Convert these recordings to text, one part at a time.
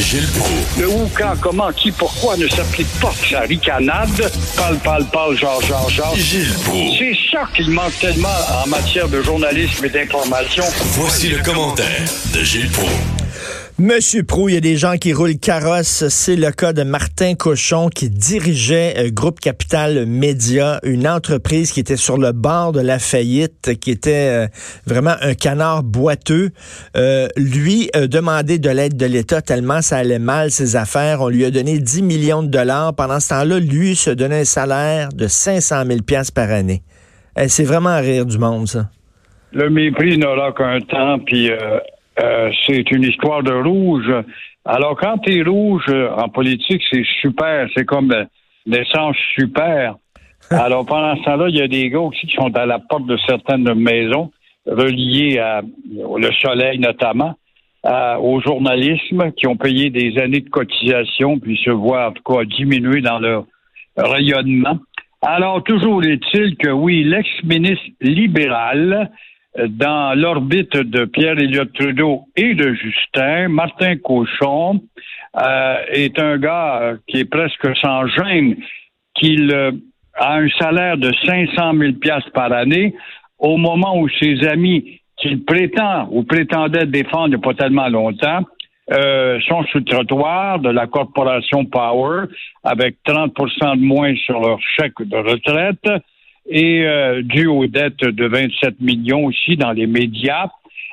Gilles Proulx. Le où, quand, comment, qui, pourquoi ne s'applique pas sa ricanade? Parle, parle, parle, genre, genre, genre. Gilles Proulx. C'est ça qu'il manque tellement en matière de journalisme et d'information. Voici le commentaire de Gilles Proulx. Monsieur Prou, il y a des gens qui roulent carrosse. C'est le cas de Martin Cochon qui dirigeait euh, Groupe Capital Média, une entreprise qui était sur le bord de la faillite, qui était euh, vraiment un canard boiteux. Euh, lui a demandé de l'aide de l'État tellement ça allait mal ses affaires. On lui a donné 10 millions de dollars. Pendant ce temps-là, lui se donnait un salaire de 500 000 pièces par année. Eh, c'est vraiment à rire du monde, ça. Le mépris n'aura qu'un temps, puis euh, c'est une histoire de rouge. Alors, quand t'es rouge euh, en politique, c'est super. C'est comme euh, l'essence super. Alors, pendant ce temps-là, il y a des gars aussi qui sont à la porte de certaines maisons, reliées à, au soleil notamment, à- au journalisme, qui ont payé des années de cotisation, puis se voient en tout cas diminuer dans leur rayonnement. Alors, toujours est-il que oui, l'ex-ministre libéral, dans l'orbite de Pierre Elliott Trudeau et de Justin, Martin Cochon euh, est un gars qui est presque sans gêne, qu'il euh, a un salaire de 500 000 piastres par année, au moment où ses amis qu'il prétend ou prétendait défendre il n'y a pas tellement longtemps euh, sont le trottoir de la corporation Power avec 30% de moins sur leur chèque de retraite et euh, dû aux dettes de 27 millions aussi dans les médias.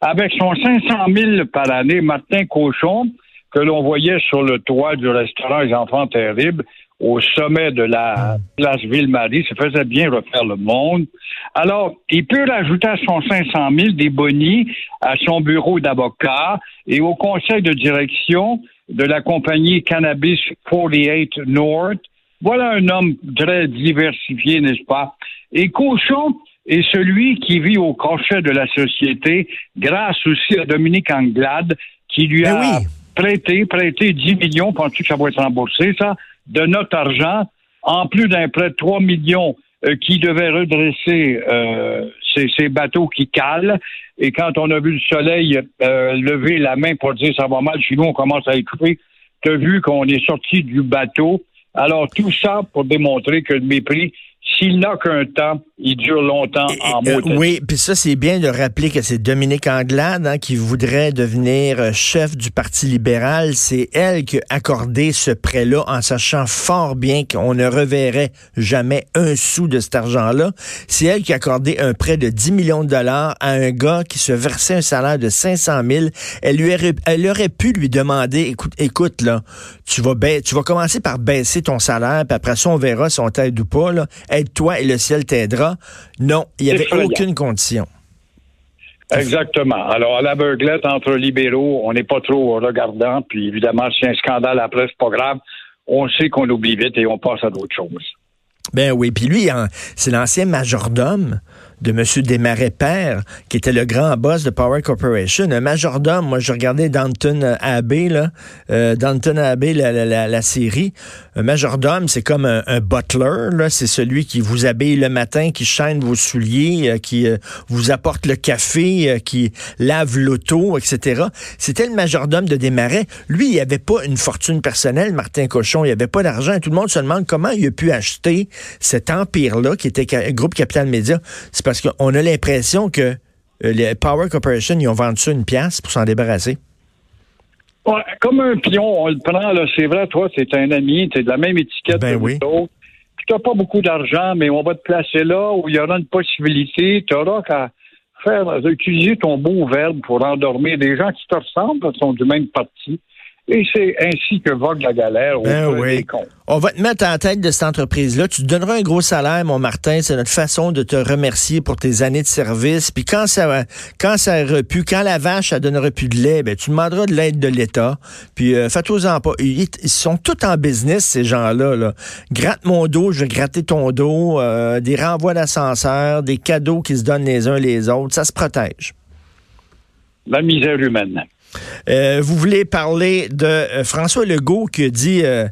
Avec son 500 000 par année, Martin Cochon, que l'on voyait sur le toit du restaurant Les Enfants Terribles, au sommet de la place Ville-Marie, ça faisait bien refaire le monde. Alors, il peut rajouter à son 500 000 des bonnies à son bureau d'avocat et au conseil de direction de la compagnie Cannabis 48 North. Voilà un homme très diversifié, n'est-ce pas? Et Cochon est celui qui vit au crochet de la société grâce aussi à Dominique Anglade qui lui Ben a oui. prêté, prêté 10 millions, penses-tu que ça va être remboursé, ça, de notre argent, en plus d'un prêt de 3 millions euh, qui devait redresser euh, ces, ces bateaux qui calent. Et quand on a vu le soleil euh, lever la main pour dire ça va mal, chez nous, on commence à écouter, tu as vu qu'on est sorti du bateau. Alors, tout ça pour démontrer que le mépris, s'il n'a qu'un temps, il dure longtemps en Euh, mots. oui, puis ça, c'est bien de rappeler que c'est Dominique Anglade hein, qui voudrait devenir euh, chef du Parti libéral. C'est elle qui a accordé ce prêt-là en sachant fort bien qu'on ne reverrait jamais un sou de cet argent-là. C'est elle qui a accordé un prêt de 10 millions de dollars à un gars qui se versait un salaire de 500 000. Elle, lui aurait, elle aurait pu lui demander, écoute, écoute là, tu vas, ba- tu vas commencer par baisser ton salaire, puis après ça, on verra si on t'aide ou pas. Là. Aide-toi et le ciel t'aidera. Non, il n'y avait aucune condition. Exactement. Alors, à l'aveuglette entre libéraux, on n'est pas trop regardant, puis évidemment, si un scandale après, c'est pas grave. On sait qu'on oublie vite et on passe à d'autres choses. Ben oui, puis lui, hein, c'est l'ancien majordome de M. Desmarais Père, qui était le grand boss de Power Corporation. Un majordome, moi, je regardais Downton Abbey, là, euh, Downton Abbey, la, la, la, la série. Un majordome, c'est comme un, butler, c'est celui qui vous habille le matin, qui chaîne vos souliers, euh, qui euh, vous apporte le café, euh, qui lave l'auto, etc. C'était le majordome de Desmarais. Lui, il avait pas une fortune personnelle, Martin Cochon, il avait pas d'argent. Tout le monde se demande comment il a pu acheter cet empire-là, qui était Groupe Capital Média. C'est parce qu'on a l'impression que les Power Corporation, ils ont vendu ça une pièce pour s'en débarrasser. Ouais, comme un pion, on le prend, là, c'est vrai, toi, c'est un ami, t'es de la même étiquette Ben que oui. autres. Puis t'as pas beaucoup d'argent, mais on va te placer là où il y aura une possibilité. Tu auras qu'à faire, utiliser ton beau verbe pour endormir des gens qui te ressemblent, qui sont du même parti. Et c'est ainsi que vogue la galère au Ben oui. des cons. On va te mettre la tête de cette entreprise-là. Tu te donneras un gros salaire, mon Martin. C'est notre façon de te remercier pour tes années de service. Puis quand ça, quand ça aurait pu, quand la vache, elle donnera plus de lait, ben, tu demanderas de l'aide de l'État. Puis euh, fais-toi-en pas. Ils, ils sont tous en business, ces gens-là. Là. Gratte mon dos, je vais gratter ton dos. euh, des renvois d'ascenseur, des cadeaux qui se donnent les uns les autres. Ça se protège. La misère humaine. Euh, vous voulez parler de euh, François Legault qui dit euh,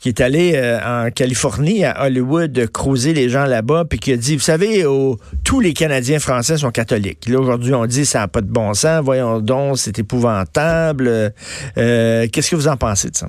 qui est allé en Californie, à Hollywood, creuser les gens là-bas, puis qui a dit, vous savez, tous les Canadiens français sont catholiques. Là, aujourd'hui, on dit, ça n'a pas de bon sens, voyons donc, c'est épouvantable. Qu'est-ce que vous en pensez de ça?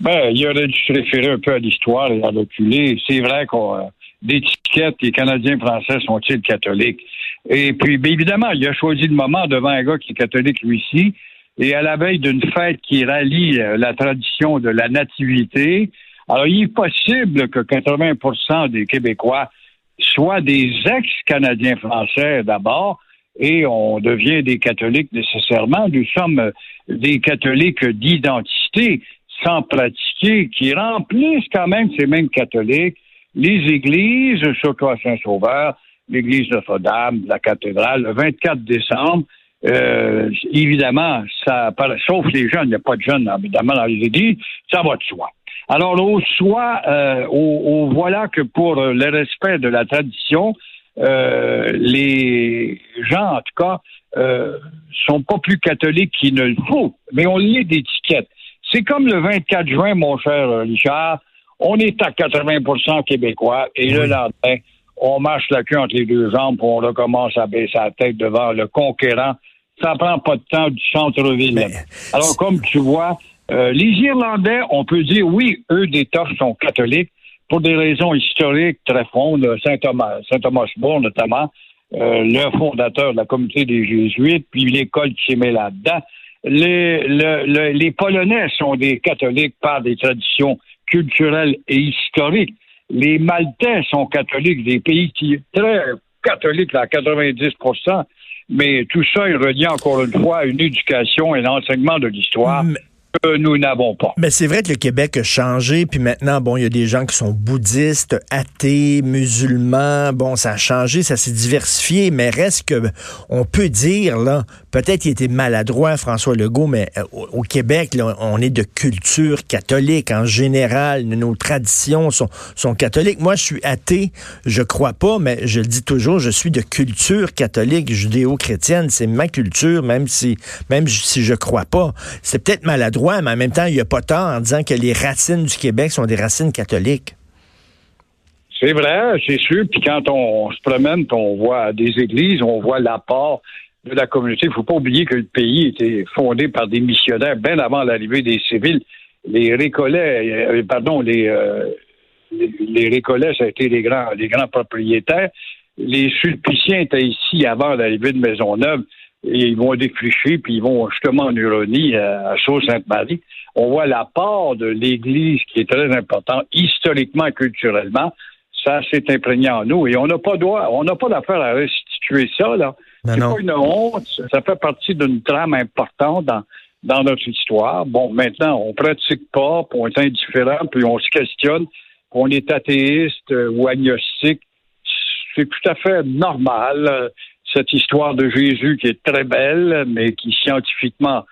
Ben, il aurait dû se référer un peu à l'histoire et à reculer. C'est vrai qu'on d'étiquette, les Canadiens français sont-ils catholiques? Et puis, bien évidemment, il a choisi le moment devant un gars qui est catholique lui ci et à la veille d'une fête qui rallie euh, la tradition de la nativité. Alors, il est possible que 80% des Québécois soient des ex-Canadiens français d'abord, et on devient des catholiques nécessairement. Nous sommes des catholiques d'identité sans pratiquer, qui remplissent quand même ces mêmes catholiques les églises, surtout à Saint-Sauveur, l'église Notre-Dame, la cathédrale, le 24 décembre. Euh, évidemment, ça, sauf les jeunes, il n'y a pas de jeunes évidemment dans les églises, ça va de soi. Alors, au soi, euh, au, voilà que pour le respect de la tradition, euh, les gens, en tout cas, euh, sont pas plus catholiques qu'il ne le faut, mais on lit d'étiquette. C'est comme le 24 juin, mon cher Richard, on est à 80% québécois et le lendemain, on marche la queue entre les deux jambes on recommence à baisser la tête devant le conquérant. Ça prend pas de temps du centre-ville. Alors, comme tu vois, euh, les Irlandais, on peut dire, oui, eux, des torches sont catholiques pour des raisons historiques très fondes. Saint Thomas, Saint Thomas More, notamment, euh, le fondateur de la communauté des Jésuites, puis l'école qui s'est met là-dedans. Les, les Polonais sont des catholiques par des traditions culturelle et historique. Les Maltais sont catholiques, des pays qui très catholiques à 90% mais tout ça est relié encore une fois à une éducation et l'enseignement de l'histoire nous n'avons pas. Mais c'est vrai que le Québec a changé, puis maintenant, bon, il y a des gens qui sont bouddhistes, athées, musulmans. Bon, ça a changé, ça s'est diversifié, mais reste que on peut dire là, peut-être qu'il était maladroit François Legault, mais euh, au, Québec, là, on est de culture catholique en général. Nos traditions sont, sont catholiques. Moi, je suis athée, je crois pas, mais je le dis toujours, je suis de culture catholique, judéo-chrétienne. C'est ma culture, même si, même si je crois pas. C'est peut-être maladroit mais en même temps, il n'y a pas tort en disant que les racines du Québec sont des racines catholiques. C'est vrai, c'est sûr. Puis quand on, se promène, on voit des églises, on voit l'apport de la communauté. Il ne faut pas oublier que le pays était fondé par des missionnaires bien avant l'arrivée des civils. Les récollets, euh, pardon, euh, les, les, récollets, ça a été les grands, les grands propriétaires. Les sulpiciens étaient ici avant l'arrivée de Maisonneuve et ils vont défricher, puis ils vont justement en Huronie, à Sault-Sainte-Marie. On voit l'apport de l'Église qui est très important, historiquement et culturellement. Ça s'est imprégné en nous et on n'a pas droit, on n'a pas d'affaire à restituer ça, là. C'est pas une honte, ça fait partie d'une trame importante dans, dans notre histoire. Bon, maintenant, on pratique pas, puis on est indifférent, puis on se questionne, on est athéiste euh, ou agnostique. C'est tout à fait normal cette histoire de Jésus qui est très belle, mais qui scientifiquement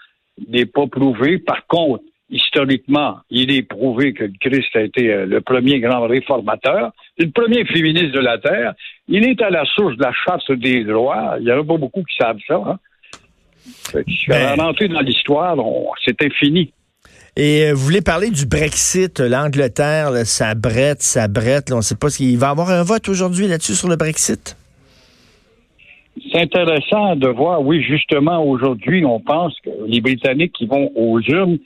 n'est pas prouvée. Par contre, historiquement, il est prouvé que le Christ a été euh, le premier grand réformateur, le premier féministe de la Terre. Il est à la source de la charte des droits. Il n'y en a pas beaucoup qui savent ça. Hein? Rentrer dans l'histoire, c'était fini. Et euh, vous voulez parler du Brexit, l'Angleterre, ça brette, ça brette. on ne sait pas s'il va y avoir un vote aujourd'hui là-dessus sur le Brexit? C'est intéressant de voir, oui, justement, aujourd'hui, on pense que les Britanniques qui vont aux urnes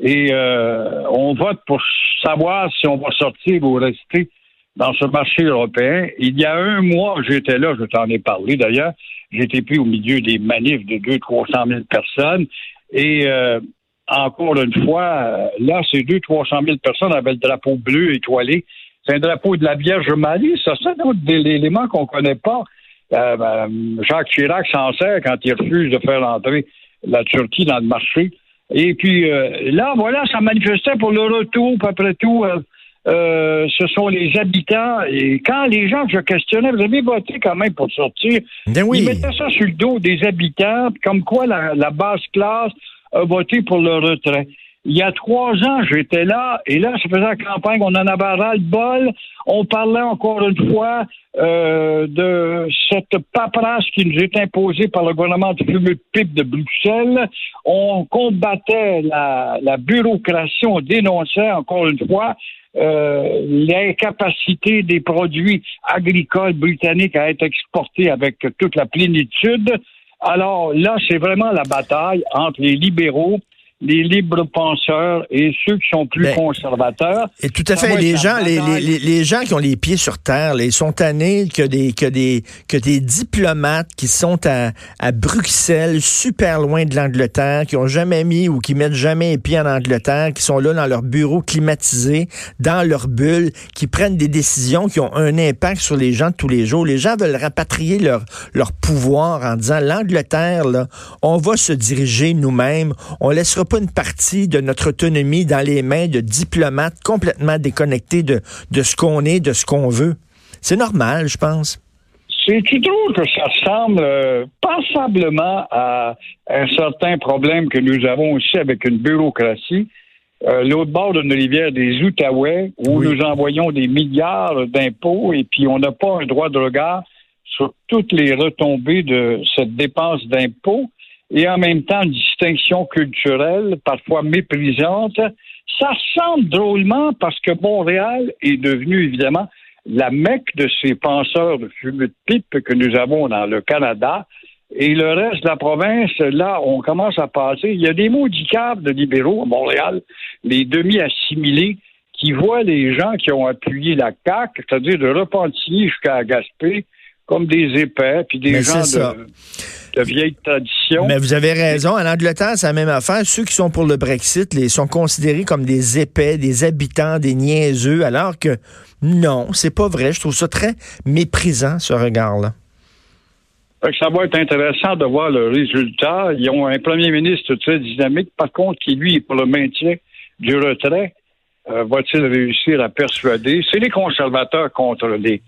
et euh, on vote pour savoir si on va sortir ou rester dans ce marché européen. Il y a un mois, j'étais là, je t'en ai parlé d'ailleurs, j'étais pris au milieu des manifs de 200-300 000 personnes et euh, encore une fois, là, ces 200-300 000 personnes avaient le drapeau bleu étoilé. C'est un drapeau de la Vierge Marie, ça, c'est un autre élément qu'on connaît pas. Euh, ben, Jacques Chirac s'en sert quand il refuse de faire entrer la Turquie dans le marché. Et puis euh, là, voilà, ça manifestait pour le retour, après tout. Euh, ce sont les habitants. Et quand les gens que je questionnais, vous avez voté quand même pour sortir, ben oui. ils mettaient ça sur le dos des habitants, comme quoi la, la basse classe a voté pour le retrait. Il y a trois ans, j'étais là, et là, ça faisait la campagne, on en avait ras le bol. On parlait encore une fois euh, de cette paperasse qui nous est imposée par le gouvernement de fumeux pipe de Bruxelles. On combattait la, la bureaucratie, on dénonçait encore une fois euh, l'incapacité des produits agricoles britanniques à être exportés avec toute la plénitude. Alors là, c'est vraiment la bataille entre les libéraux les libres penseurs et ceux qui sont plus ben, conservateurs. Et tout à fait. Les gens, les, les, les, gens qui ont les pieds sur terre, ils sont tannés que des, que des, que des diplomates qui sont à, à Bruxelles, super loin de l'Angleterre, qui ont jamais mis ou qui mettent jamais les pieds en Angleterre, qui sont là dans leur bureau climatisé, dans leur bulle, qui prennent des décisions qui ont un impact sur les gens de tous les jours. Les gens veulent rapatrier leur, leur pouvoir en disant l'Angleterre, là, on va se diriger nous-mêmes, on laissera pas une partie de notre autonomie dans les mains de diplomates complètement déconnectés de, de ce qu'on est, de ce qu'on veut. C'est normal, je pense. C'est-tu drôle que ça ressemble euh, passablement à un certain problème que nous avons aussi avec une bureaucratie? Euh, l'autre bord d'une rivière des Outaouais, où nous envoyons des milliards d'impôts et puis on n'a pas un droit de regard sur toutes les retombées de cette dépense d'impôts et en même temps une distinction culturelle, parfois méprisante. Ça semble drôlement parce que Montréal est devenu évidemment la mecque de ces penseurs de fumée de pipe que nous avons dans le Canada. Et le reste de la province, là, on commence à passer. Il y a des maudicables de libéraux à Montréal, les demi-assimilés, qui voient les gens qui ont appuyé la CAQ, c'est-à-dire de Repentigny jusqu'à Gaspé, comme des épais, puis des gens de de vieille tradition. Mais vous avez raison. En Angleterre, c'est la même affaire. Ceux qui sont pour le Brexit les sont considérés comme des épais, des habitants, des niaiseux, alors que non, c'est pas vrai. Je trouve ça très méprisant, ce regard-là. Ça va être intéressant de voir le résultat. Ils ont un premier ministre très dynamique, par contre, qui, lui, est pour le maintien du retrait. Euh, va-t-il réussir à persuader? C'est les conservateurs contre les,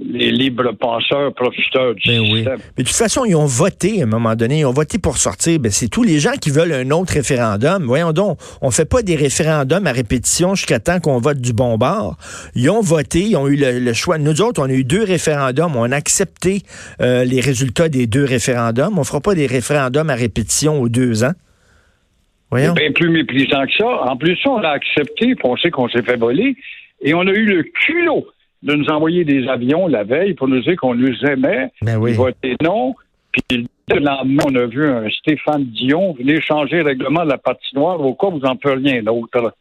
les libres penseurs profiteurs du ben système. Mais de toute façon, ils ont voté à un moment donné, ils ont voté pour sortir. Ben, c'est tous les gens qui veulent un autre référendum. Voyons donc, on fait pas des référendums à répétition jusqu'à temps qu'on vote du bon bord. Ils ont voté, ils ont eu le, choix. Nous autres, on a eu deux référendums, on a accepté euh, les résultats des deux référendums. On fera pas des référendums à répétition aux deux ans. Voyons. C'est bien plus méprisant que ça. En plus, on l'a accepté, puis on sait qu'on s'est fait voler, et on a eu le culot de nous envoyer des avions la veille pour nous dire qu'on nous aimait. Ben oui. non. Puis le lendemain, on a vu un Stéphane Dion venir changer le règlement de la patinoire au cas où vous n'en faites rien d'autre.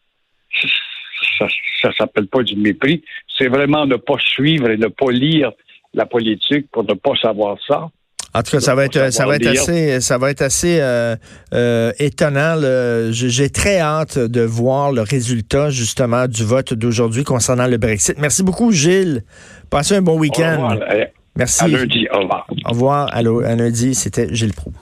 Ça, ça s'appelle pas du mépris. C'est vraiment ne pas suivre et ne pas lire la politique pour ne pas savoir ça. En tout cas, ça va être, ça va être assez, ça va être assez euh, euh, étonnant. J'ai très hâte de voir le résultat justement du vote d'aujourd'hui concernant le Brexit. Merci beaucoup, Gilles. Passez un bon week-end. Merci. À lundi. Au revoir. Au revoir. Allô, à lundi, c'était Gilles Proux.